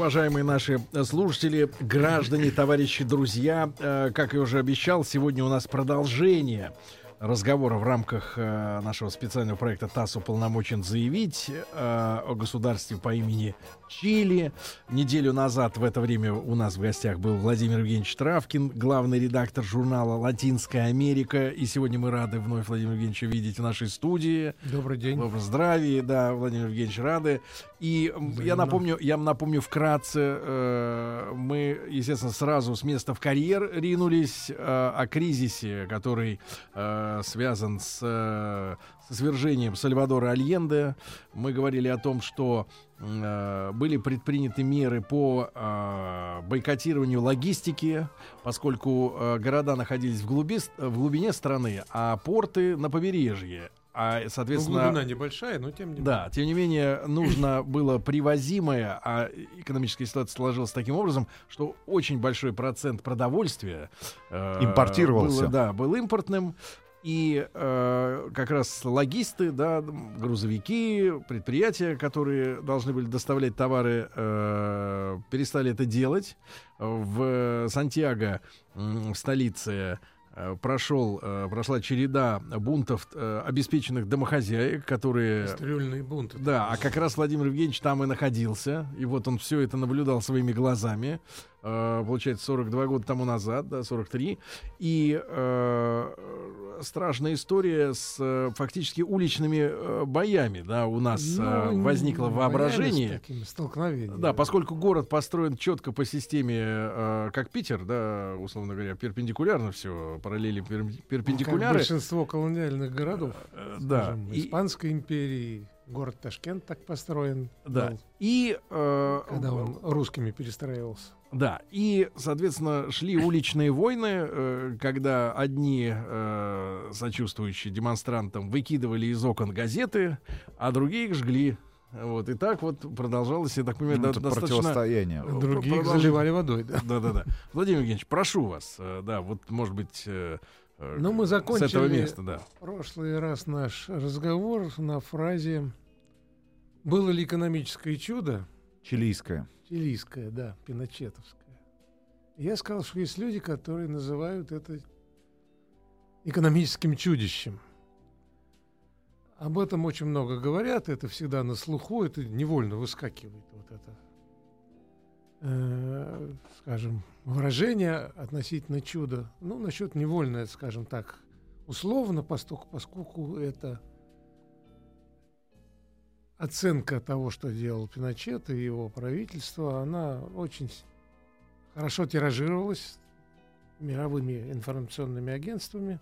Уважаемые наши слушатели, граждане, товарищи, друзья, э, как я уже обещал, сегодня у нас продолжение разговора в рамках э, нашего специального проекта ТАСС уполномочен заявить э, о государстве по имени Чили. Неделю назад в это время у нас в гостях был Владимир Евгеньевич Травкин, главный редактор журнала «Латинская Америка». И сегодня мы рады вновь Владимира Евгеньевича видеть в нашей студии. Добрый день. Доброго здравия, да, Владимир Евгеньевич, рады. И м, я напомню, я напомню вкратце, э, мы, естественно, сразу с места в карьер ринулись э, о кризисе, который э, связан с, э, с свержением Сальвадора Альенде. Мы говорили о том, что э, были предприняты меры по э, бойкотированию логистики, поскольку э, города находились в, глуби, в глубине страны, а порты на побережье. А, Ну, соответственно, глубина небольшая, но тем не менее. да, тем не менее, нужно было привозимое, а экономическая ситуация сложилась таким образом, что очень большой процент продовольствия э, Импортировался. было, да, был импортным. И э, как раз логисты, да, грузовики, предприятия, которые должны были доставлять товары, э, перестали это делать. В Сантьяго, в столице, прошел, э, прошла череда бунтов э, обеспеченных домохозяек, которые... Кастрюльный бунт. Да, а как раз Владимир Евгеньевич там и находился. И вот он все это наблюдал своими глазами. Э, получается, 42 года тому назад, да, 43. И э, страшная история с э, фактически уличными э, боями, да, у нас э, Ну, возникло в боями воображении. с такими столкновениями. Да, поскольку город построен четко по системе, э, как Питер, да, условно говоря, перпендикулярно все, параллели пер- Ну, Как перпендикуляры. большинство колониальных городов. Э, да, скажем, и- Испанской империи. Город Ташкент так построен. да. был, И э, Когда он русскими перестраивался. Да, и, соответственно, шли уличные войны, э, когда одни э, сочувствующие демонстрантам выкидывали из окон газеты, а другие их жгли. Вот, и так вот продолжалось, я так понимаю, Ну, до- это достаточно... противостояние. Других продолж- заливали водой. Да. Да-да-да. Владимир Евгеньевич, прошу вас, э, да, вот, может быть, э, э, Ну, мы с этого закончили места, да. в прошлый раз наш разговор на фразе «Было ли экономическое чудо?» Чилийское. Чилийская, да, пиночетовская. Я сказал, что есть люди, которые называют это экономическим чудищем. Об этом очень много говорят, это всегда на слуху, это невольно выскакивает вот это, э, скажем, выражение относительно чуда. Ну, насчет невольно, скажем так, условно, поскольку, поскольку это оценка того, что делал Пиночет и его правительство, она очень хорошо тиражировалась мировыми информационными агентствами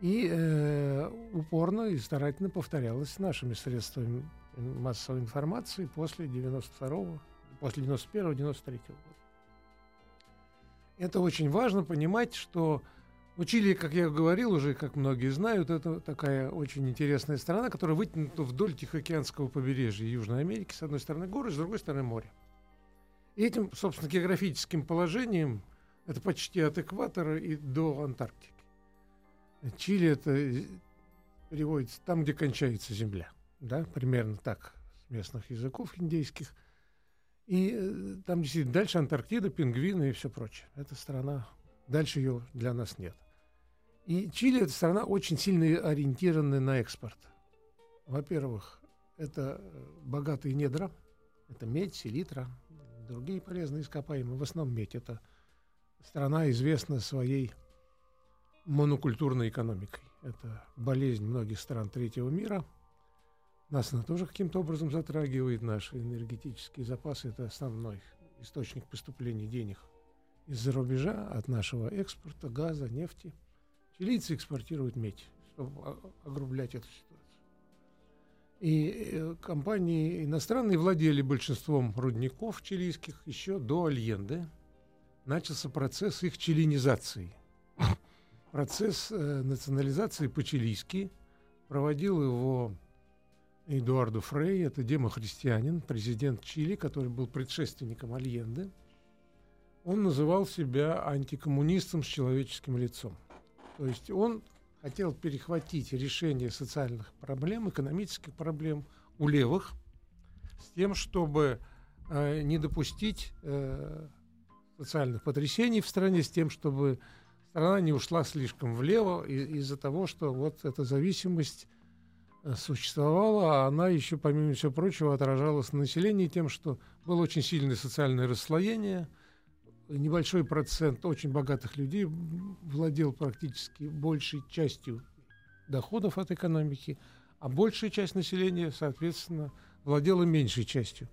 и э, упорно и старательно повторялась нашими средствами массовой информации после 92 после 91-93 года. Это очень важно понимать, что ну, Чили, как я говорил уже, как многие знают, это такая очень интересная страна, которая вытянута вдоль Тихоокеанского побережья Южной Америки. С одной стороны горы, с другой стороны море. И этим, собственно, географическим положением это почти от экватора и до Антарктики. Чили это э, переводится там, где кончается земля. Да, примерно так с местных языков индейских. И э, там действительно дальше Антарктида, пингвины и все прочее. Эта страна, дальше ее для нас нет. И Чили это страна очень сильно ориентированная на экспорт. Во-первых, это э, богатые недра, это медь, селитра, другие полезные ископаемые. В основном медь. Это страна известна своей монокультурной экономикой. Это болезнь многих стран третьего мира. Нас она тоже каким-то образом затрагивает. Наши энергетические запасы – это основной источник поступления денег из-за рубежа от нашего экспорта, газа, нефти. Чилийцы экспортируют медь, чтобы огрублять эту ситуацию. И э, компании иностранные владели большинством рудников чилийских еще до Альенде. Начался процесс их чилинизации. процесс э, национализации по-чилийски. Проводил его Эдуардо Фрей, это демохристианин, президент Чили, который был предшественником Альенде. Он называл себя антикоммунистом с человеческим лицом. То есть он хотел перехватить решение социальных проблем, экономических проблем у левых, с тем, чтобы э, не допустить э, социальных потрясений в стране, с тем, чтобы страна не ушла слишком влево из- за того, что вот эта зависимость э, существовала, а она еще, помимо всего прочего, отражалась на населении тем, что было очень сильное социальное расслоение, небольшой процент очень богатых людей владел практически большей частью доходов от экономики, а большая часть населения, соответственно, владела меньшей частью.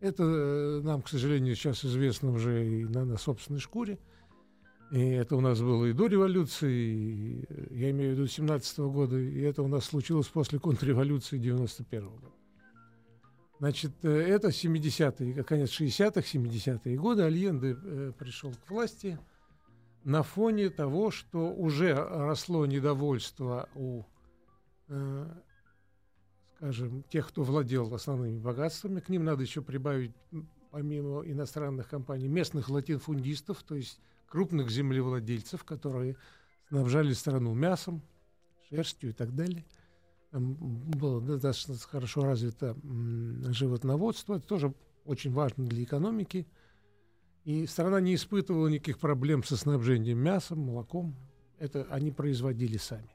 Это э, нам, к сожалению, сейчас известно уже и на, на собственной шкуре. И это у нас было и до революции, и, э, я имею в виду 17 года, и это у нас случилось после контрреволюции 91 года. Значит, э, это 70-е, конец 60-х, 70-е годы. Альенде э, пришел к власти на фоне того, что уже росло недовольство у, э, скажем, тех, кто владел основными богатствами. К ним надо еще прибавить, помимо иностранных компаний, местных латинфундистов, то есть крупных землевладельцев, которые снабжали страну мясом, шерстью и так далее – было достаточно хорошо развито животноводство, это тоже очень важно для экономики. И страна не испытывала никаких проблем со снабжением мясом, молоком. Это они производили сами.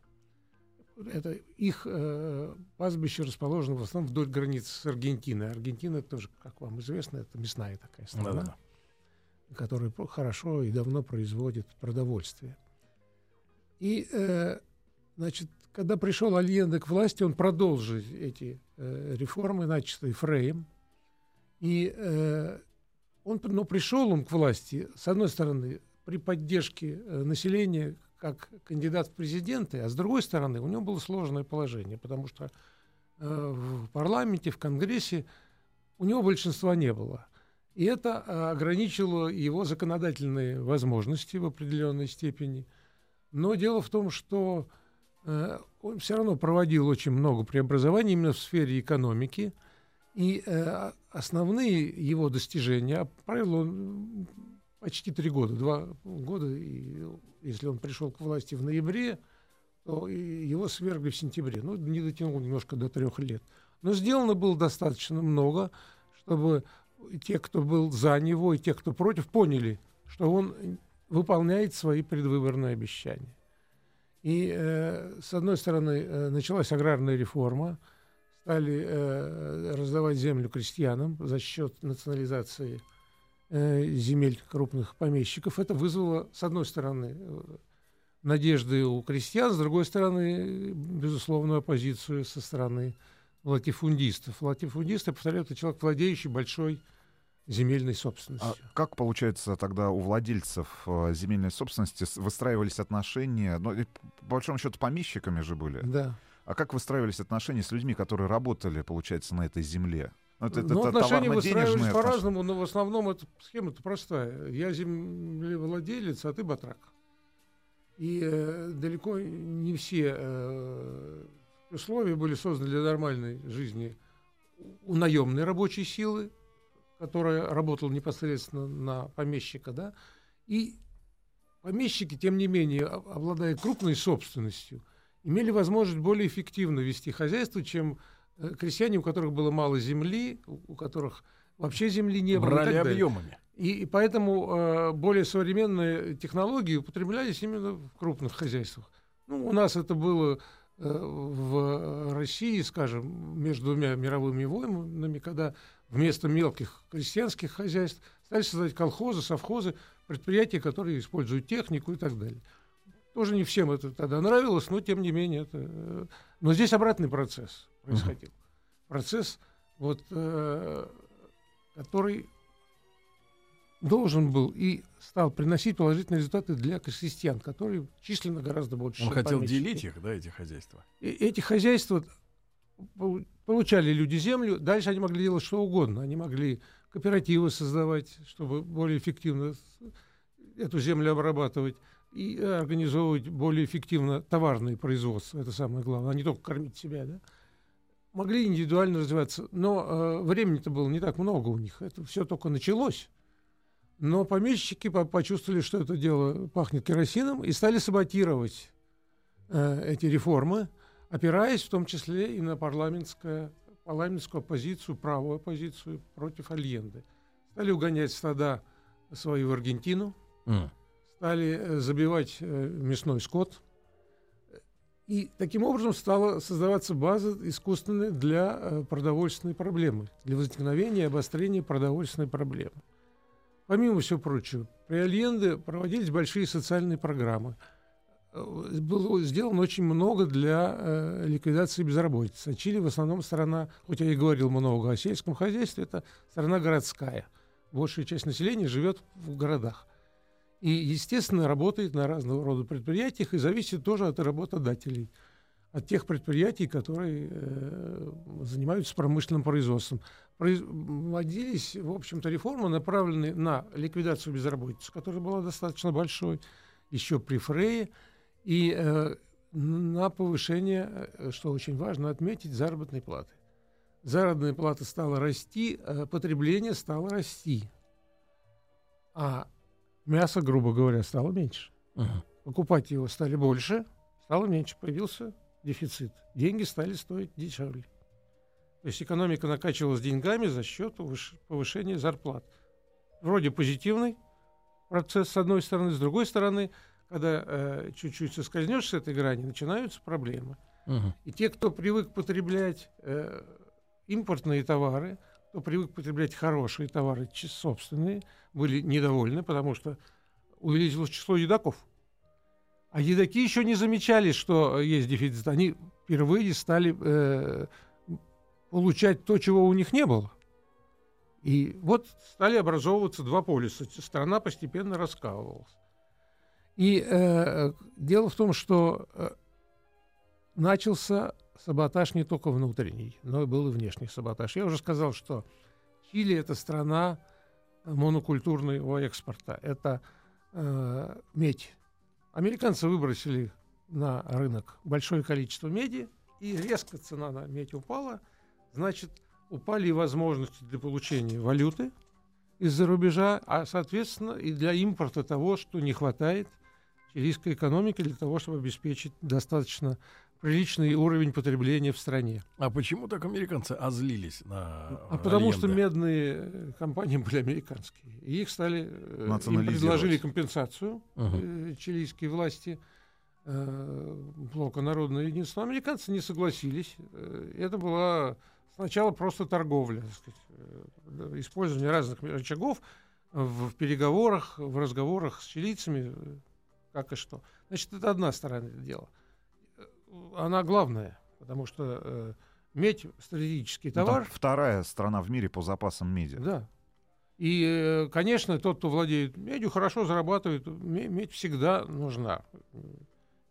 Это их э, пастбище расположено в основном вдоль границ с Аргентиной. Аргентина тоже, как вам известно, это мясная такая страна, Да-да-да. которая хорошо и давно производит продовольствие. И, э, значит, когда пришел Альенде к власти, он продолжил эти э, реформы, начатые Фреем. И э, он, но пришел он к власти, с одной стороны, при поддержке э, населения как кандидат в президенты, а с другой стороны, у него было сложное положение, потому что э, в парламенте, в Конгрессе у него большинства не было. И это э, ограничило его законодательные возможности в определенной степени. Но дело в том, что он все равно проводил очень много преобразований именно в сфере экономики. И э, основные его достижения, правил он почти три года, два года, и если он пришел к власти в ноябре, то его свергли в сентябре. Ну, не дотянул немножко до трех лет. Но сделано было достаточно много, чтобы те, кто был за него, и те, кто против, поняли, что он выполняет свои предвыборные обещания. И, э, с одной стороны, э, началась аграрная реформа, стали э, раздавать землю крестьянам за счет национализации э, земель крупных помещиков. Это вызвало, с одной стороны, э, надежды у крестьян, с другой стороны, безусловную оппозицию со стороны латифундистов. Латифундисты, повторяю, это человек, владеющий большой земельной собственностью. А как, получается, тогда у владельцев э, земельной собственности выстраивались отношения? Ну, по большому счету, помещиками же были. Да. А как выстраивались отношения с людьми, которые работали, получается, на этой земле? Ну, это, ну, это отношения выстраивались по-разному, но в основном эта схема-то простая. Я землевладелец, а ты батрак. И э, далеко не все э, условия были созданы для нормальной жизни у наемной рабочей силы, который работал непосредственно на помещика, да, и помещики, тем не менее, обладая крупной собственностью, имели возможность более эффективно вести хозяйство, чем э, крестьяне, у которых было мало земли, у которых вообще земли не было. Брали объемами. И, и поэтому э, более современные технологии употреблялись именно в крупных хозяйствах. Ну, у нас это было э, в России, скажем, между двумя мировыми войнами, когда вместо мелких крестьянских хозяйств стали создать колхозы, совхозы, предприятия, которые используют технику и так далее. Тоже не всем это тогда нравилось, но тем не менее это... Э, но здесь обратный процесс происходил. Uh-huh. Процесс, вот, э, который должен был и стал приносить положительные результаты для крестьян, которые численно гораздо больше. Он хотел помещики. делить их, да, эти хозяйства? И эти хозяйства получали люди землю, дальше они могли делать что угодно. Они могли кооперативы создавать, чтобы более эффективно эту землю обрабатывать. и организовывать более эффективно товарное производство, это самое главное, а не только кормить себя, да, могли индивидуально развиваться. Но э, времени-то было не так много у них. Это все только началось. Но помещики по почувствовали, что это дело пахнет керосином, и стали саботировать э, эти реформы, опираясь в том числе и на парламентское, парламентскую оппозицию, правую оппозицию против Альенды. Стали угонять стада свои в Аргентину, mm. стали э, забивать э, мясной скот. И таким образом стала создаваться база искусственная для э, продовольственной проблемы, для возникновения и обострения продовольственной проблемы. Помимо всего прочего, при Альенде проводились большие социальные программы. Э, было сделано очень много для э, ликвидации безработицы. Чили в основном страна, хоть я и говорил много о сельском хозяйстве, это страна городская. Большая часть населения живет в городах. И, естественно, работает на разного рода предприятиях и зависит тоже от работодателей – от тех предприятий, которые э, занимаются промышленным производством. Производились, в общем-то, реформы, направленные на ликвидацию безработицы, которая была достаточно большой еще при Фрее, и э, на повышение, э, что очень важно отметить, заработной платы. Заработная плата стала расти, э, потребление стало расти, а мясо, грубо говоря, стало меньше. Uh-huh. Покупать его стали больше, стало меньше, появился дефицит. Деньги стали стоить дешевле. То есть экономика накачивалась деньгами за счет повышения зарплат. Вроде позитивный процесс с одной стороны, с другой стороны, когда э, чуть-чуть соскользнешь с этой грани, начинаются проблемы. Угу. И те, кто привык потреблять э, импортные товары, кто привык потреблять хорошие товары, собственные, были недовольны, потому что увеличилось число едоков. А едоки еще не замечали, что есть дефицит. Они впервые стали э, получать то, чего у них не было. И вот стали образовываться два полюса. Страна постепенно раскалывалась. И э, дело в том, что э, начался саботаж не только внутренний, но и был и внешний саботаж. Я уже сказал, что Чили это страна монокультурного экспорта. Это э, медь, Американцы выбросили на рынок большое количество меди, и резко цена на медь упала. Значит, упали и возможности для получения валюты из-за рубежа, а, соответственно, и для импорта того, что не хватает чилийской экономики для того, чтобы обеспечить достаточно приличный уровень потребления в стране. А почему так американцы озлились на А потому что медные э, компании были американские. И их стали... Э, им предложили компенсацию uh-huh. чилийские власти блока Народного единства. Американцы не согласились. Это была сначала просто торговля, сказать, использование разных рычагов в переговорах, в разговорах с чилийцами, как и что. Значит, это одна сторона дела она главная, потому что э, медь стратегический ну, товар. Ну, вторая страна в мире по запасам меди. Да. И, э, конечно, тот, кто владеет медью, хорошо зарабатывает. Медь всегда нужна.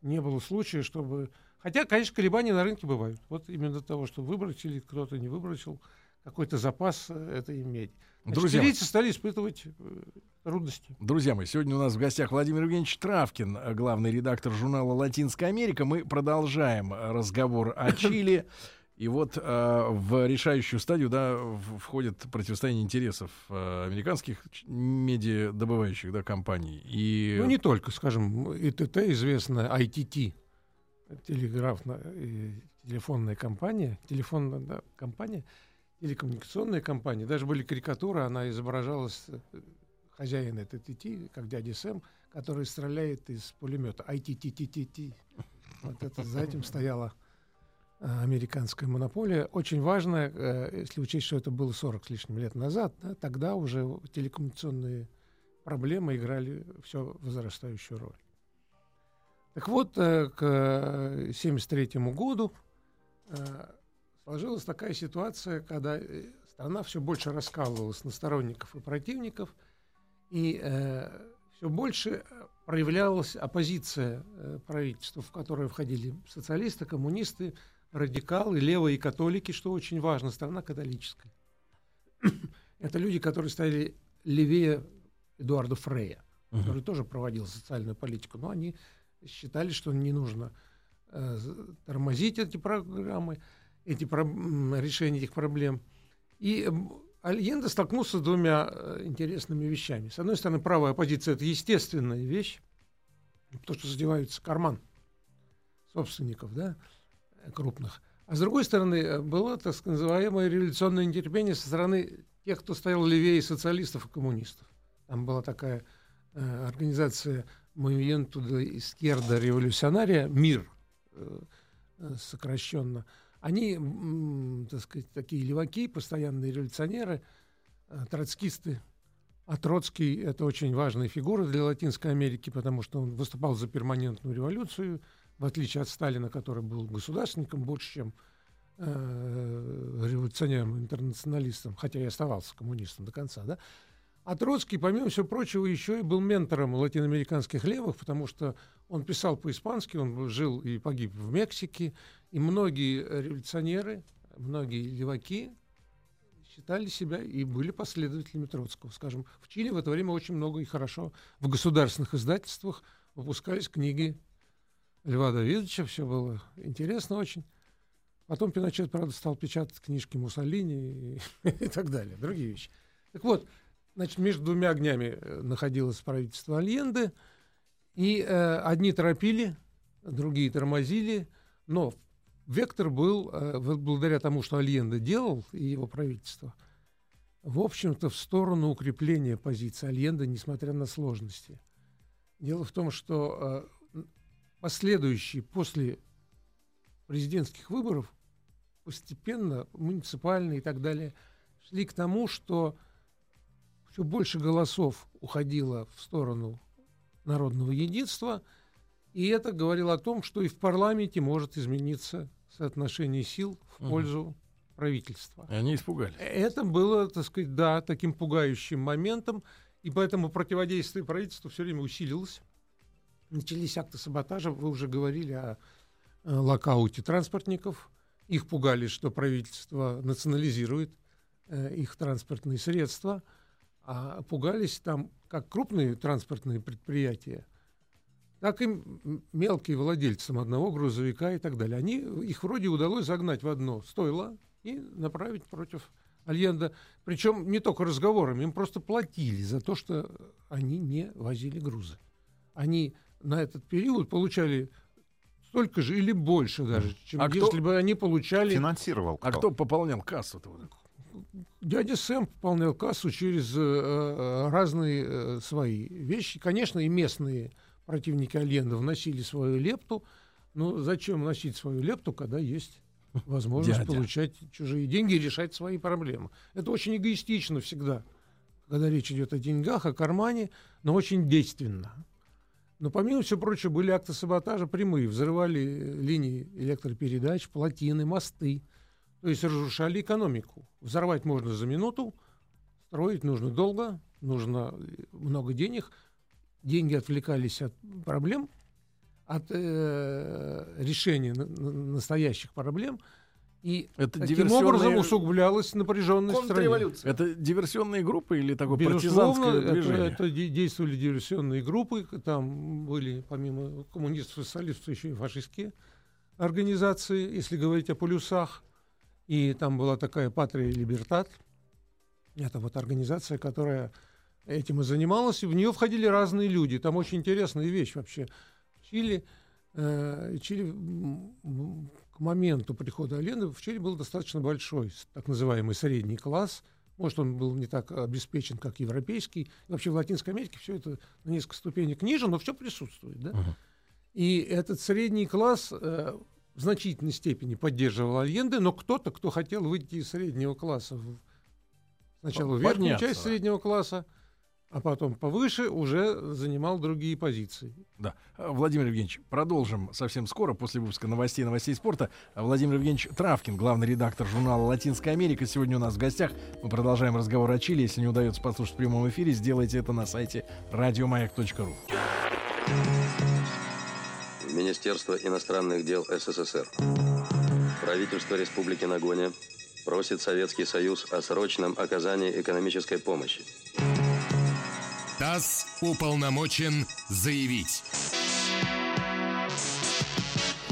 Не было случая, чтобы... Хотя, конечно, колебания на рынке бывают. Вот именно того, что выбросили, кто-то не выбросил какой-то запас э, этой меди. Значит, Друзья, чилийцы стали испытывать э, трудности. Друзья мои, сегодня у нас в гостях Владимир Евгеньевич Травкин, э, главный редактор журнала «Латинская Америка». Мы продолжаем разговор о Чили. И вот э, в решающую стадию да, входит противостояние интересов э, американских медиадобывающих да, компаний. И... Ну, не только, скажем, ИТТ известная, ITT, телеграфная, телефонная компания, телефонная да, компания, телекоммуникационная компания. Даже были карикатуры, она изображалась э, хозяин этой ТТ, как дядя Сэм, который стреляет из пулемета. ITTTTT. Вот это за этим стояла э, американская монополия. Очень важно, э, если учесть, что это было 40 с лишним лет назад, да, тогда уже телекоммуникационные проблемы играли все возрастающую роль. Так вот, к 1973 году сложилась такая ситуация, когда страна все больше раскалывалась на сторонников и противников – и э, все больше э, проявлялась оппозиция э, правительству, в которое входили социалисты, коммунисты, радикалы, левые католики, что очень важно, страна католическая. Это люди, которые стояли левее Эдуарда Фрея. угу. который тоже проводил социальную политику, но они считали, что не нужно э, тормозить эти программы, эти про, решения этих проблем. И Альенда столкнулся с двумя э, интересными вещами. С одной стороны, правая оппозиция – это естественная вещь, то, что задевается карман собственников, да, крупных. А с другой стороны, э, было так называемое революционное нетерпение со стороны тех, кто стоял левее социалистов и коммунистов. Там была такая э, организация Movimiento de Izquierda Revolucionaria, МИР, э, э, сокращенно. Они, так сказать, такие леваки, постоянные революционеры, э, троцкисты. А Троцкий — это очень важная фигура для Латинской Америки, потому что он выступал за перманентную революцию, в отличие от Сталина, который был государственником больше, чем э, революционером, интернационалистом, хотя и оставался коммунистом до конца, да. А Троцкий, помимо всего прочего, еще и был ментором латиноамериканских левых, потому что он писал по-испански, он жил и погиб в Мексике, и многие революционеры, многие леваки считали себя и были последователями Троцкого. Скажем, в Чили в это время очень много и хорошо в государственных издательствах выпускались книги Льва Давидовича, все было интересно очень. Потом Пиночет, правда, стал печатать книжки Муссолини и, и так далее, другие вещи. Так вот, значит, между двумя огнями э, находилось правительство Альенды, и э, одни торопили, другие тормозили, но вектор был, э, благодаря тому, что Альенда делал и его правительство, в общем-то, в сторону укрепления позиции Альенда, несмотря на сложности. Дело в том, что э, последующие после президентских выборов постепенно муниципальные и так далее шли к тому, что все больше голосов уходило в сторону народного единства, и это говорило о том, что и в парламенте может измениться соотношение сил в угу. пользу правительства. И они испугались. Это было, так сказать, да, таким пугающим моментом, и поэтому противодействие правительству все время усилилось. Начались акты саботажа, вы уже говорили о, о локауте транспортников, их пугали, что правительство национализирует э, их транспортные средства, а пугались там как крупные транспортные предприятия, так и мелкие владельцам одного грузовика и так далее. Они, их вроде удалось загнать в одно стойло и направить против Альенда. Причем не только разговорами, им просто платили за то, что они не возили грузы. Они на этот период получали столько же или больше даже, чем а если кто бы они получали... Финансировал кто? А кто пополнял кассу-то? Дядя Сэм пополнял кассу через э, э, разные э, свои вещи. Конечно, и местные противники Альенда вносили свою лепту. Но зачем вносить свою лепту, когда есть возможность Дядя. получать чужие деньги и решать свои проблемы? Это очень эгоистично всегда, когда речь идет о деньгах, о кармане, но очень действенно. Но помимо всего прочего были акты саботажа прямые. Взрывали линии электропередач, плотины, мосты. То есть разрушали экономику. Взорвать можно за минуту, строить нужно долго, нужно много денег. Деньги отвлекались от проблем, от э, решения на, на, настоящих проблем. И это таким образом усугублялась напряженность страны. Это диверсионные группы или такое партизанское движение? Это, это действовали диверсионные группы. Там были, помимо коммунистов и социалистов, еще и фашистские организации, если говорить о полюсах. И там была такая «Патрия Либертат». Это вот организация, которая этим и занималась. И в нее входили разные люди. Там очень интересная вещь вообще. Чили, э, Чили к моменту прихода Алены в Чили был достаточно большой, так называемый средний класс. Может, он был не так обеспечен, как европейский. Вообще в Латинской Америке все это на несколько ступенек ниже, но все присутствует. Да? Uh-huh. И этот средний класс э, в значительной степени поддерживал Альенде, но кто-то, кто хотел выйти из среднего класса сначала в верхнюю часть среднего класса, а потом повыше уже занимал другие позиции. Да. Владимир Евгеньевич, продолжим совсем скоро, после выпуска новостей, новостей спорта. Владимир Евгеньевич Травкин, главный редактор журнала «Латинская Америка», сегодня у нас в гостях. Мы продолжаем разговор о Чили. Если не удается послушать в прямом эфире, сделайте это на сайте радиомаяк.ру. Министерство иностранных дел СССР. Правительство Республики Нагоня просит Советский Союз о срочном оказании экономической помощи. ТАСС уполномочен заявить.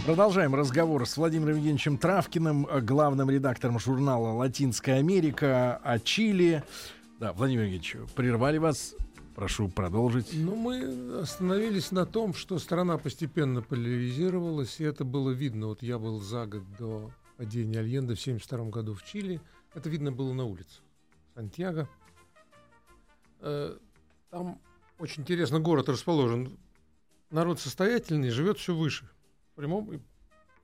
Продолжаем разговор с Владимиром Евгеньевичем Травкиным, главным редактором журнала «Латинская Америка» о Чили. Да, Владимир Евгеньевич, прервали вас. Прошу продолжить. Ну, мы остановились на том, что страна постепенно поляризировалась, и это было видно. Вот я был за год до падения Альенда в 1972 году в Чили. Это видно было на улице Сантьяго. Э, там очень интересно город расположен. Народ состоятельный, живет все выше. В прямом и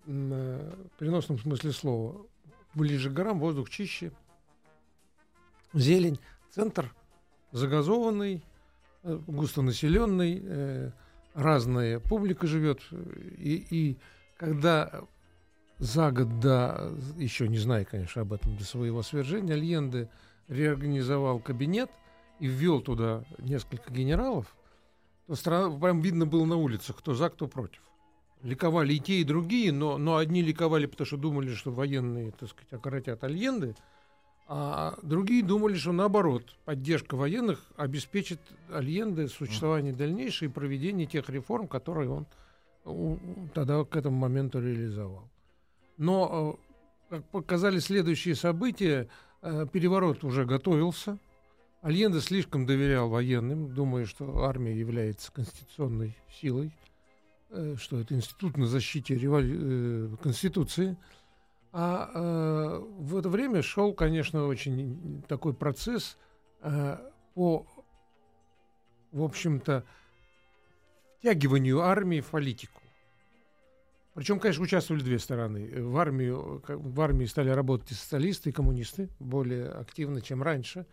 в переносном смысле слова. Ближе к горам, воздух чище, зелень. Центр загазованный, э, густонаселенный, э, разная публика живет. И, и когда за год до, еще не знаю, конечно, об этом, до своего свержения, Альенде реорганизовал кабинет и ввел туда несколько генералов, то страна, прям видно было на улицах, кто за, кто против. Ликовали и те, и другие, но, но одни ликовали, потому что думали, что военные, так сказать, окоротят Альенды, а другие думали, что наоборот, поддержка военных обеспечит Альенде существование дальнейшее и проведение тех реформ, которые он тогда к этому моменту реализовал. Но, э, как показали следующие события, э, переворот уже готовился. Альенде слишком доверял военным, думая, что армия является конституционной силой, э, что это институт на защите револю... Конституции – а э, в это время шел, конечно, очень такой процесс э, по, в общем-то, втягиванию армии в политику. Причем, конечно, участвовали две стороны. В, армию, в армии стали работать и социалисты, и коммунисты более активно, чем раньше.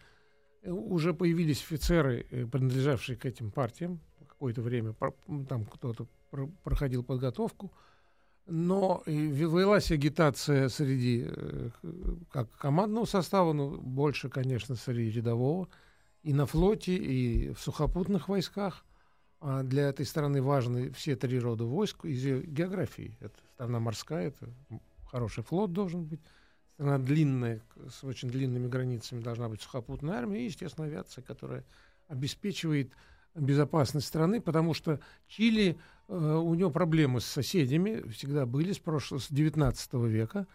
Уже появились офицеры, э, принадлежавшие к этим партиям. Какое-то время там кто-то проходил подготовку но велась агитация среди э, как командного состава, но больше, конечно, среди рядового, и на флоте, и в сухопутных войсках. А для этой страны важны все три рода войск из ее географии. Это страна морская, это хороший флот должен быть. Страна длинная, с очень длинными границами должна быть сухопутная армия и, естественно, авиация, которая обеспечивает безопасность страны, потому что Чили Э, у него проблемы с соседями всегда были с прошлого, с 19 века,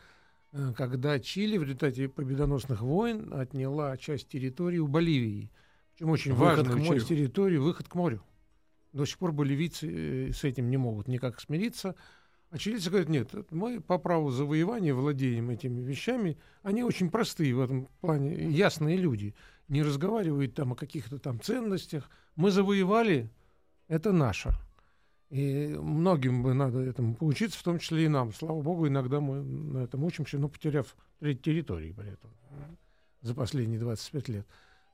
э, когда Чили в результате победоносных войн отняла часть территории у Боливии. Причем очень выход важную часть территории, выход к морю. До сих пор боливийцы э, с этим не могут никак смириться. А чилийцы говорят, нет, мы по праву завоевания владеем этими вещами. Они очень простые в этом плане, ясные люди. Не разговаривают там о каких-то там ценностях. Мы завоевали, это наше. И многим бы надо этому поучиться, в том числе и нам. Слава богу, иногда мы на этом учимся, но потеряв треть территории при этом за последние 25 лет.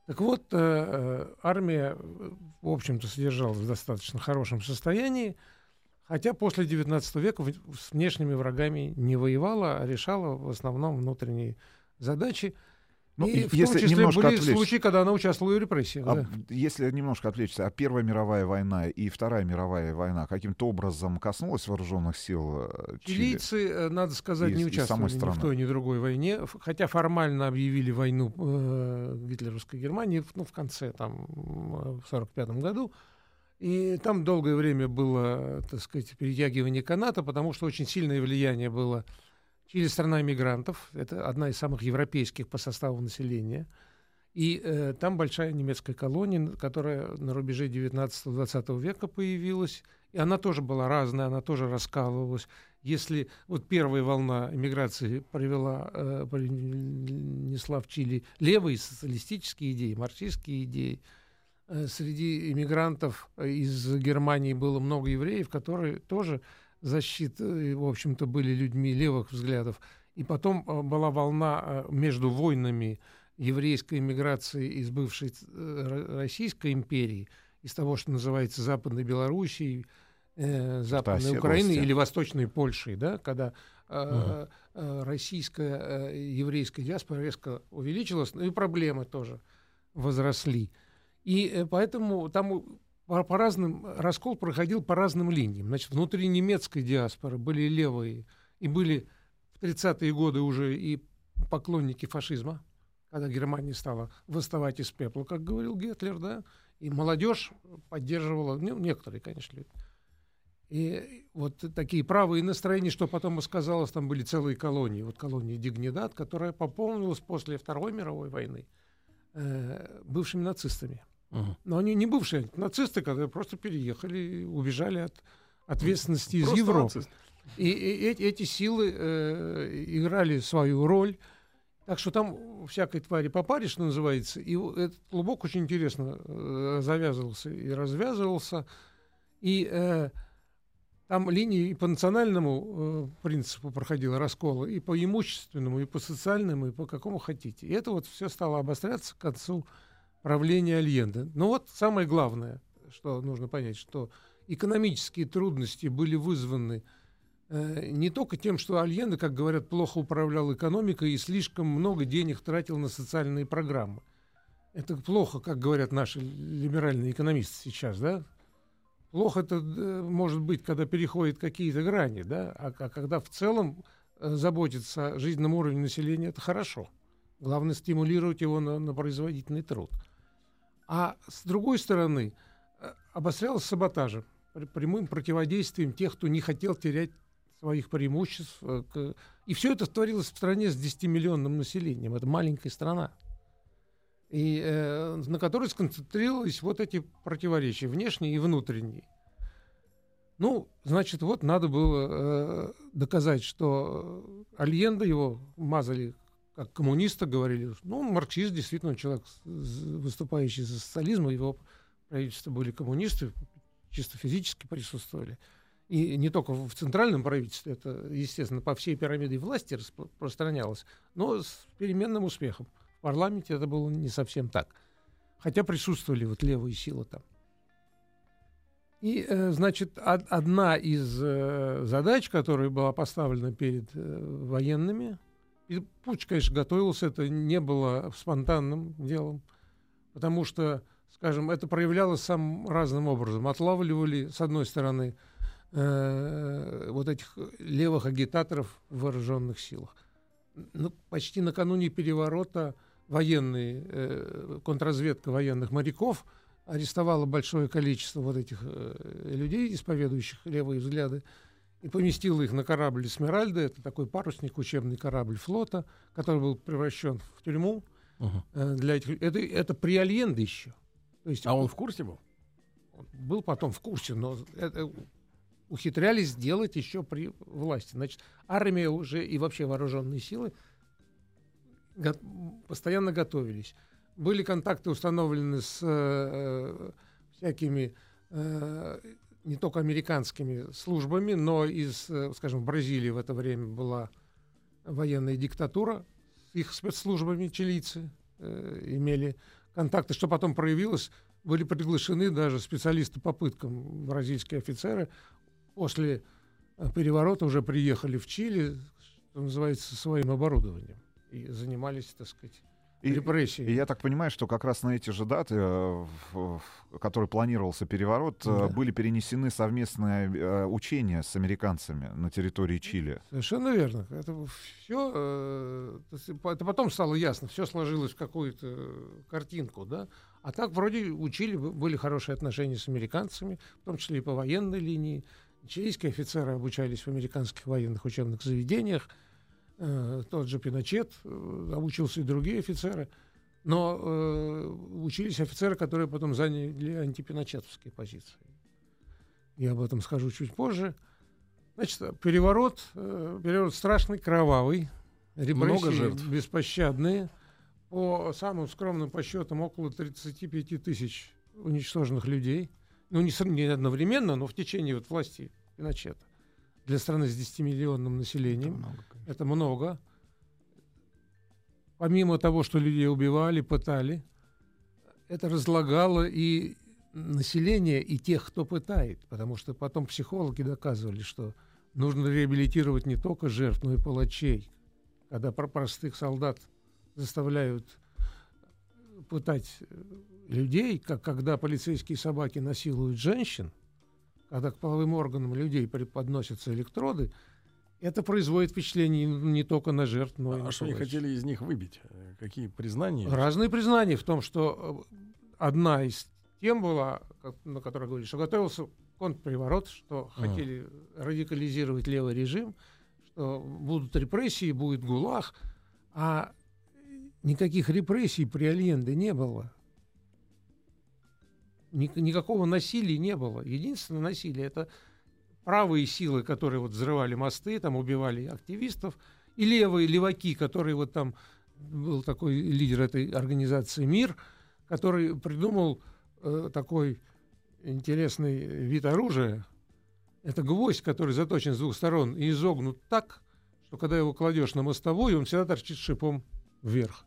Так вот, э, э армия, в общем-то, содержалась в достаточно хорошем состоянии, хотя после XIX века с внешними врагами не воевала, а решала в основном внутренние задачи – ну, и в если том числе немножко были отвлечься, случаи, когда она участвовала в репрессиях. А, да. Если немножко отвлечься, а Первая мировая война и Вторая мировая война каким-то образом коснулась вооруженных сил э, Чили? Чилийцы, э, надо сказать, и, не участвовали ни в той, ни в другой войне, хотя формально объявили войну э, гитлеровской Германии ну, в конце, там, в 1945 году. И там долгое время было, так сказать, перетягивание каната, потому что очень сильное влияние было Чили страна иммигрантов, это одна из самых европейских по составу населения. И э, там большая немецкая колония, которая на рубеже 19-20 века появилась. И она тоже была разная, она тоже раскалывалась. Если вот первая волна иммиграции привела, э, принесла в Чили левые социалистические идеи, марксистские идеи, э, среди иммигрантов из Германии было много евреев, которые тоже защиты, в общем-то, были людьми левых взглядов. И потом э, была волна э, между войнами еврейской иммиграции из бывшей э, Российской империи, из того, что называется Западной Белоруссией, э, Западной Украиной или Восточной Польшей, да, когда э, э, российская э, еврейская диаспора резко увеличилась, ну и проблемы тоже возросли. И э, поэтому там по, по разным, раскол проходил по разным линиям. Значит, внутри немецкой диаспоры были левые, и были в 30-е годы уже и поклонники фашизма, когда Германия стала восставать из пепла, как говорил Гитлер, да, И молодежь поддерживала, ну, некоторые, конечно, люди. И вот такие правые настроения, что потом сказалось, там были целые колонии. Вот колония Дигнидат, которая пополнилась после Второй мировой войны э, бывшими нацистами. Но они не бывшие нацисты, которые просто переехали, убежали от ответственности из Европы. Нацисты. И, и эти, эти силы э, играли свою роль. Так что там всякой твари по паре, что называется. И этот клубок очень интересно э, завязывался и развязывался. И э, там линии и по национальному э, принципу проходила раскола, и по имущественному, и по социальному, и по какому хотите. И это вот все стало обостряться к концу правления Альенде. Но вот самое главное, что нужно понять, что экономические трудности были вызваны э, не только тем, что Альенде, как говорят, плохо управлял экономикой и слишком много денег тратил на социальные программы. Это плохо, как говорят наши либеральные экономисты сейчас, да? Плохо это э, может быть, когда переходят какие-то грани, да, а, а когда в целом э, заботиться о жизненном уровне населения, это хорошо. Главное стимулировать его на, на производительный труд. А с другой стороны, э, обострялось саботажем, прямым противодействием тех, кто не хотел терять своих преимуществ. И все это творилось в стране с 10-миллионным населением. Это маленькая страна и э, на которой сконцентрировались вот эти противоречия, внешние и внутренние. Ну, значит, вот надо было э, доказать, что Альенда его мазали как коммуниста, говорили, ну, марксист, действительно, человек, выступающий за социализм, его правительства были коммунисты, чисто физически присутствовали. И не только в центральном правительстве, это, естественно, по всей пирамиде власти распространялось, но с переменным успехом. В парламенте это было не совсем так. Хотя присутствовали вот левые силы там. И, э, значит, одна из э, задач, которая была поставлена перед э, военными, и путь, конечно, готовился, это не было спонтанным делом, потому что, скажем, это проявлялось самым разным образом. Отлавливали, с одной стороны, вот этих левых агитаторов в вооруженных силах. Ну, почти накануне переворота военные, э, контрразведка военных моряков арестовала большое количество вот этих э, людей, исповедующих левые взгляды, и поместила их на корабль «Эсмеральда». Это такой парусник, учебный корабль флота, который был превращен в тюрьму. Uh-huh. Для этих, это, это при Альенде еще. То есть, а он в курсе был? Он был потом в курсе, но это ухитрялись сделать еще при власти. Значит, армия уже и вообще вооруженные силы го постоянно готовились. Были контакты установлены с э, всякими э, не только американскими службами, но и, с, э, скажем, в Бразилии в это время была военная диктатура с их спецслужбами, чилийцы э, имели контакты, что потом проявилось, были приглашены даже специалисты по пыткам, бразильские офицеры, после э, переворота уже приехали в Чили, что называется, своим оборудованием и занимались, так сказать, и, репрессии. И я так понимаю, что как раз на эти же даты, э, в, которые планировался переворот, э, да. были перенесены совместные э, учения с американцами на территории Чили. Совершенно верно. Это все, это потом стало ясно, все сложилось в какую-то картинку, да. А так вроде учили, были хорошие отношения с американцами, в том числе и по военной линии. Чилийские офицеры обучались в американских военных учебных заведениях. Э, тот же Пиночет, э, обучился и другие офицеры. Но э, учились офицеры, которые потом заняли антипиночетовские позиции. Я об этом скажу чуть позже. Значит, переворот, э, переворот страшный, кровавый, Много жертв. беспощадные. По самым скромным подсчетам, около 35 тысяч уничтоженных людей. Ну, не, не одновременно, но в течение вот власти Пиночета для страны с 10-миллионным населением. Это много, это много. Помимо того, что людей убивали, пытали, это разлагало и население, и тех, кто пытает. Потому что потом психологи доказывали, что нужно реабилитировать не только жертв, но и палачей. Когда простых солдат заставляют пытать людей, как когда полицейские собаки насилуют женщин, когда к половым органам людей подносятся электроды, это производит впечатление не только на жертв, но а и на что они хотели из них выбить? Какие признания? Разные признания в том, что э, одна из тем была, на которой говорили, что готовился контрприворот, что ага. хотели радикализировать левый режим, что будут репрессии, будет ГУЛАГ, а никаких репрессий при Альенде не было. Никакого насилия не было. Единственное насилие это правые силы, которые вот взрывали мосты, там убивали активистов, и левые леваки, которые вот там был такой лидер этой организации МИР, который придумал э, такой интересный вид оружия. Это гвоздь, который заточен с двух сторон и изогнут так, что когда его кладешь на мостовую, он всегда торчит шипом вверх.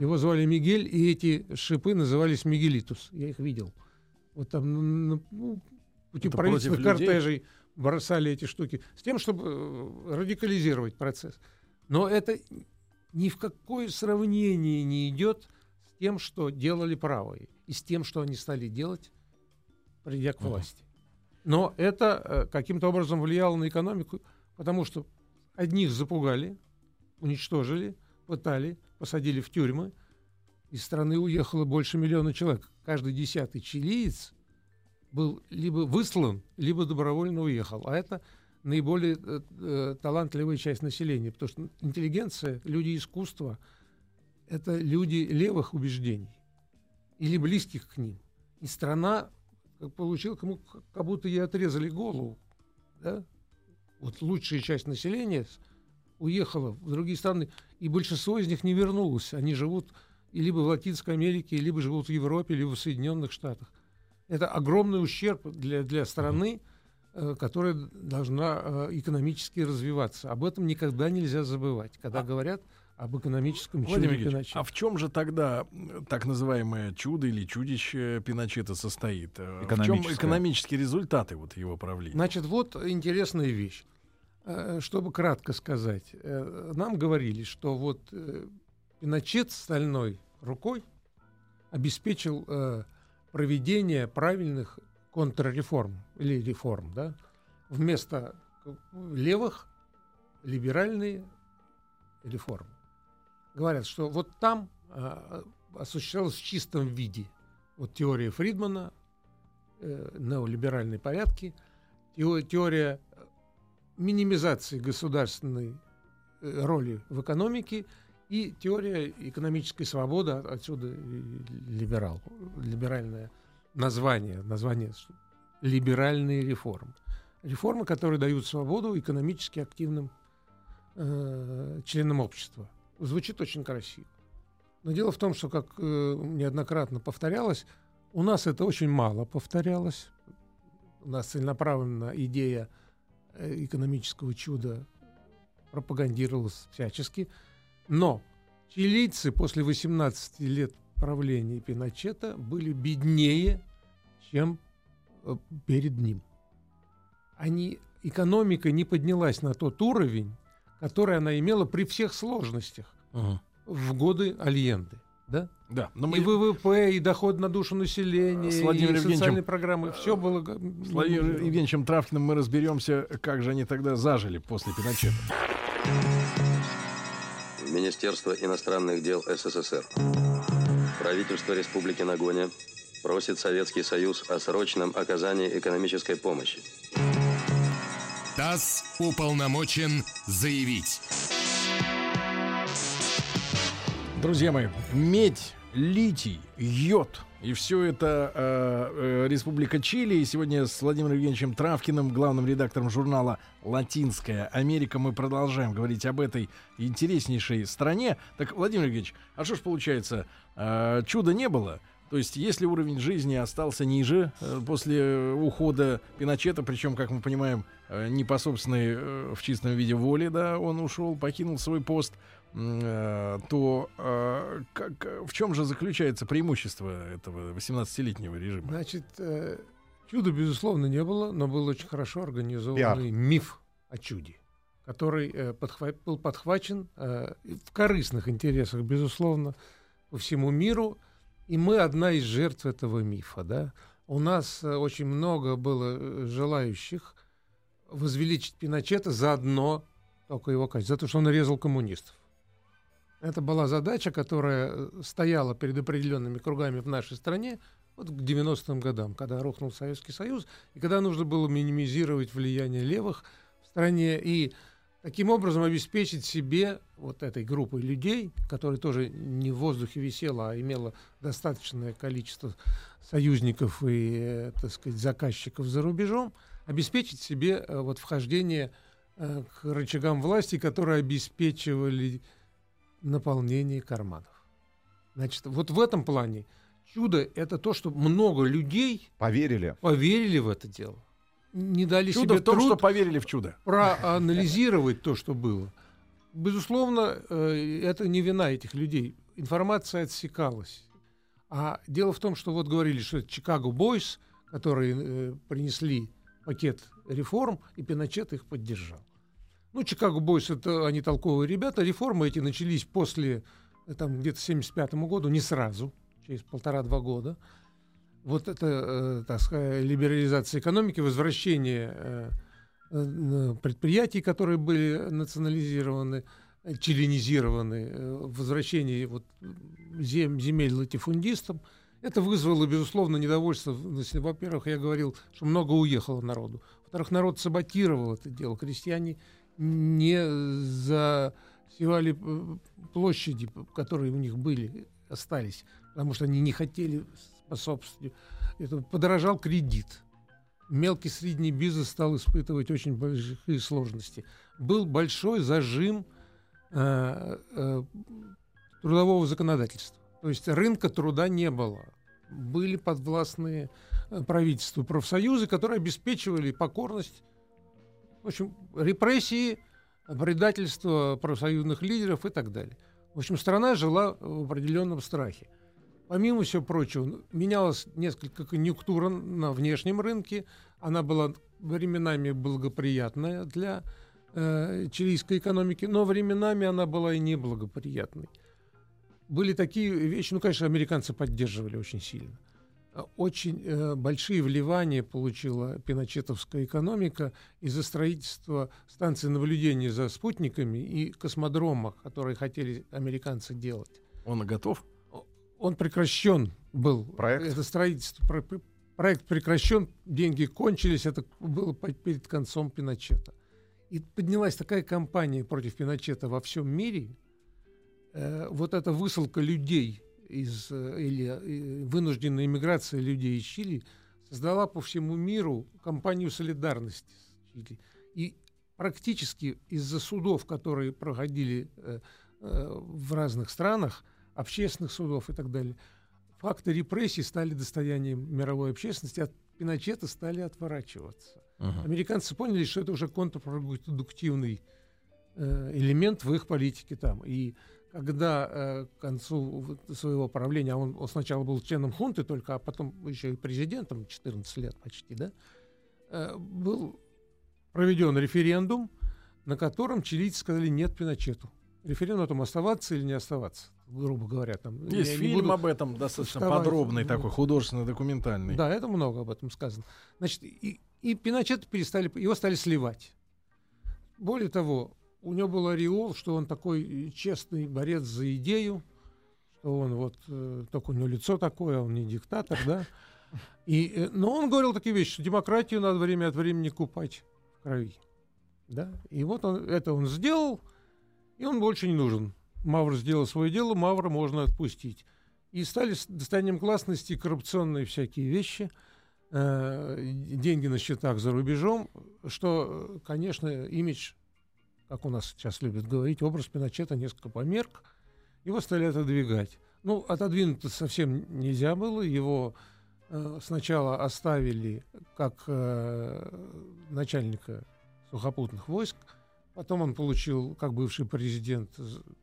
Его звали Мигель, и эти шипы назывались Мигелитус. Я их видел. Вот там ну, ну пути правительственных кортежей бросали эти штуки с тем, чтобы э, радикализировать процесс. Но это ни в какое сравнение не идет с тем, что делали правые, и с тем, что они стали делать, придя к власти. Но это э, каким-то образом влияло на экономику, потому что одних запугали, уничтожили, пытали, посадили в тюрьмы. Из страны уехало больше миллиона человек. Каждый десятый чилиец был либо выслан, либо добровольно уехал. А это наиболее э, э, талантливая часть населения, потому что интеллигенция, люди искусства — это люди левых убеждений или близких к ним. И страна получила, кому, как будто ей отрезали голову. Да? Вот лучшая часть населения уехала в другие страны, и большинство из них не вернулось. Они живут и либо в Латинской Америке, либо живут в Европе, либо в Соединенных Штатах. Это огромный ущерб для, для страны, э, которая должна э, экономически развиваться. Об этом никогда нельзя забывать, когда а, говорят об экономическом чуде Пиночета. А в чем же тогда так называемое чудо или чудище Пиночета состоит? Э, в чем экономические результаты вот его правления? Значит, вот интересная вещь. Чтобы кратко сказать, нам говорили, что вот Пиночет стальной рукой обеспечил проведение правильных контрреформ или реформ, да, вместо левых либеральные реформы. Говорят, что вот там а, осуществлялось в чистом виде вот теория Фридмана, э, неолиберальные порядки, теория минимизации государственной э, роли в экономике и теория экономической свободы, отсюда либерал, либеральное название, название либеральные реформы. Реформы, которые дают свободу экономически активным э, членам общества. Звучит очень красиво. Но дело в том, что, как э, неоднократно повторялось, у нас это очень мало повторялось. У нас целенаправленно идея э, экономического чуда пропагандировалась всячески – но чилийцы после 18 лет правления Пиночета были беднее, чем э, перед ним. Они, экономика не поднялась на тот уровень, который она имела при всех сложностях угу. в годы Альенды. Да? Да. Но мы... И ВВП, и доход на душу населения, с Владимиром и социальные программы. Все было... С Владимиром Евгеньевичем Травкиным мы разберемся, как же они тогда зажили после Пиночета. Министерство иностранных дел СССР. Правительство Республики Нагоня просит Советский Союз о срочном оказании экономической помощи. ТАСС уполномочен заявить. Друзья мои, медь, литий, йод – и все это э, э, Республика Чили. И сегодня с Владимиром Евгеньевичем Травкиным, главным редактором журнала «Латинская Америка», мы продолжаем говорить об этой интереснейшей стране. Так, Владимир Евгеньевич, а что ж получается, э, чуда не было? То есть, если уровень жизни остался ниже э, после ухода Пиночета, причем, как мы понимаем, э, не по собственной э, в чистом виде воли, да, он ушел, покинул свой пост, Э, то э, как, в чем же заключается преимущество этого 18-летнего режима? Значит, э, чуда, безусловно, не было, но был очень хорошо организованный Пиар. миф о чуде, который подхва- был подхвачен в корыстных интересах, безусловно, по всему миру. И мы одна из жертв этого мифа. Да? У нас очень много было желающих возвеличить Пиночета за одно только его качество, за то, что он резал коммунистов. Это была задача, которая э, стояла перед определенными кругами в нашей стране вот к 90-м годам, когда рухнул Советский Союз, и когда нужно было минимизировать влияние левых в стране и таким образом обеспечить себе вот этой группой людей, которая тоже не в воздухе висела, а имела достаточное количество союзников и, э, так сказать, заказчиков за рубежом, обеспечить себе э, вот вхождение к рычагам власти, которые обеспечивали наполнение карманов. Значит, вот в этом плане чудо — это то, что много людей Поверили. поверили в это дело. Не дали Чудо себе в том, труд что поверили в чудо. проанализировать то, что было. Безусловно, э, это не вина этих людей. Информация отсекалась. А дело в том, что вот говорили, что это Чикаго Бойс, которые э, принесли пакет реформ, и Пиночет их поддержал. Ну, Чикаго Бойс это они толковые ребята. Реформы эти начались после э, там где-то 75 году, не сразу, через полтора-два года. Вот это, э, так сказать, либерализация экономики, возвращение э, э, предприятий, которые были национализированы, э, членизированы, э, возвращение вот, зем, земель латифундистам. Это вызвало, безусловно, недовольство. Во-первых, я говорил, что много уехало народу. Во-вторых, народ саботировал это дело. Крестьяне не засевали э, площади, которые у них были, остались, потому что они не хотели способствовать. Это подорожал кредит. Мелкий средний бизнес стал испытывать очень большие сложности. Был большой зажим э, э, трудового законодательства. То есть рынка труда не было. Были подвластные э, правительству профсоюзы, которые обеспечивали покорность, в общем, репрессии, предательство профсоюзных лидеров и так далее. В общем, страна жила в определенном страхе. Помимо всего прочего, менялась несколько конъюнктура на внешнем рынке. Она была временами благоприятная для э, чилийской экономики, но временами она была и неблагоприятной. Были такие вещи, ну, конечно, американцы поддерживали очень сильно. Э, Очень э, большие вливания получила пиночетовская экономика из-за строительства станций наблюдения за спутниками и космодромах, которые хотели американцы делать Он готов? он прекращен был. Проект? Это строительство. про- про- Проект прекращен, деньги кончились, это было перед концом Пиночета. И поднялась такая кампания против Пиночета во всем мире. Э, вот эта высылка людей из, э, или э, вынужденная иммиграция людей из Чили создала по всему миру кампанию солидарности с Чили. И практически из-за судов, которые проходили э, э, в разных странах, общественных судов и так далее, факты репрессий стали достоянием мировой общественности, от Пиночета стали отворачиваться. Американцы поняли, что это уже контрпродуктивный э, элемент в их политике там. И когда э, к концу своего правления, а он, он сначала был членом хунты только, а потом еще и президентом, 14 лет почти, да, э, был проведен референдум, на котором чилийцы сказали нет Пиночету. Референдум о том, оставаться или не оставаться, грубо говоря. Там, Есть я фильм об этом, достаточно вставать. подробный, Ну. такой художественно-документальный. Да, это много об этом сказано. Значит, и, и Пиночета перестали, его стали сливать. Более того, у него был ореол, что он такой честный борец за идею, что он вот, э, только у него лицо такое, он не диктатор, да. И, э, но он говорил такие вещи, что демократию надо время от времени купать в крови. Да? И вот он, это он сделал, и он больше не нужен. Мавр сделал свое дело, Мавра можно отпустить. И стали с достоянием гласности коррупционные всякие вещи, э, деньги на счетах за рубежом, что, э, конечно, имидж, как у нас сейчас любят говорить, образ Пиночета несколько померк, его стали отодвигать. Ну, отодвинуть совсем нельзя было, его э, сначала оставили как э, начальника сухопутных войск, потом он получил, как бывший президент,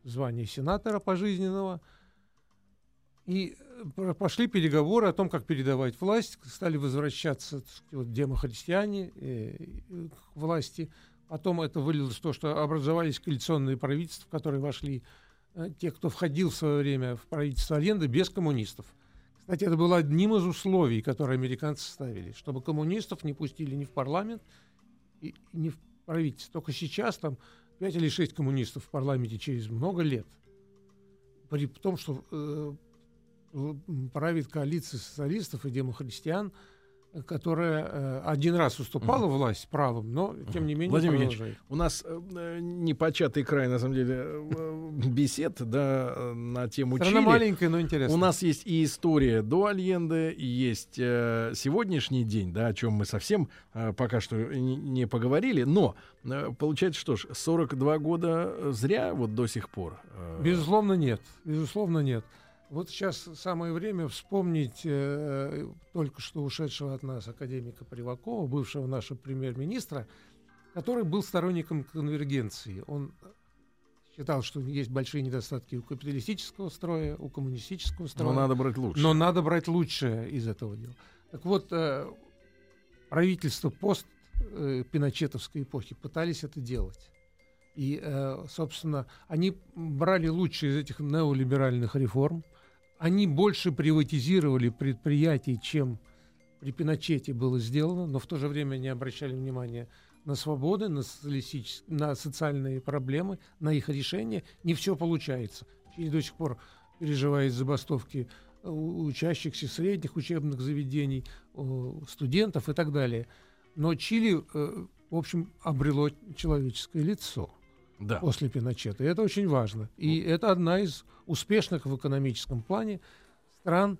звание сенатора пожизненного, и э, пошли переговоры о том, как передавать власть, стали возвращаться сказать, вот, демохристиане э, э, к власти. Потом это вылилось в то, что образовались коалиционные правительства, в которые вошли э, те, кто входил в свое время в правительство аренды без коммунистов. Кстати, это было одним из условий, которые американцы ставили, чтобы коммунистов не пустили ни в парламент, и, и ни в правительство. Только сейчас там 5 или 6 коммунистов в парламенте через много лет. При том, что э, правит коалиция социалистов и демохристиан, которая э, один раз уступала uh-huh. власть правым, но тем не менее Владимир Евгеньевич, у нас э, непочатый край, на самом деле, э, бесед да, на тему Страна Чили. маленькая, но интересная. У нас есть и история до Альенде, и есть э, сегодняшний день, да, о чем мы совсем э, пока что не, не поговорили, но э, получается, что ж, 42 года зря вот до сих пор. Э... Безусловно, нет. Безусловно, нет. Вот сейчас самое время вспомнить э, только что ушедшего от нас академика Привакова, бывшего нашего премьер-министра, который был сторонником конвергенции. Он считал, что есть большие недостатки у капиталистического строя, у коммунистического строя. Но надо брать лучшее. Но надо брать лучшее из этого дела. Так вот, э, правительство пост э, Пиночетовской эпохи пытались это делать. И, э, собственно, они брали лучшие из этих неолиберальных реформ – они больше приватизировали предприятий, чем при Пиночете было сделано, но в то же время не обращали внимания на свободы, на, на социальные проблемы, на их решение. Не все получается. Чили до сих пор переживает забастовки учащихся средних учебных заведений, студентов и так далее. Но Чили, э, в общем, обрело человеческое лицо да. после Пиночета. И это очень важно. И ну. это одна из успешных в экономическом плане стран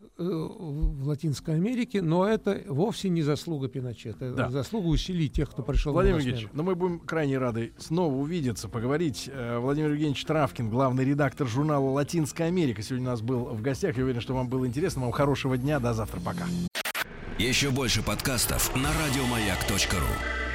э, в Латинской Америке, но это вовсе не заслуга Пиночета. Это да. заслуга усилий тех, кто пришел Владимир Евгеньевич, но ну, мы будем крайне рады снова увидеться, поговорить. Э, Владимир Евгеньевич Травкин, главный редактор журнала «Латинская Америка», сегодня у нас был в гостях. Я уверен, что вам было интересно. Вам хорошего дня. До завтра. Пока. Еще больше подкастов на радиомаяк.ру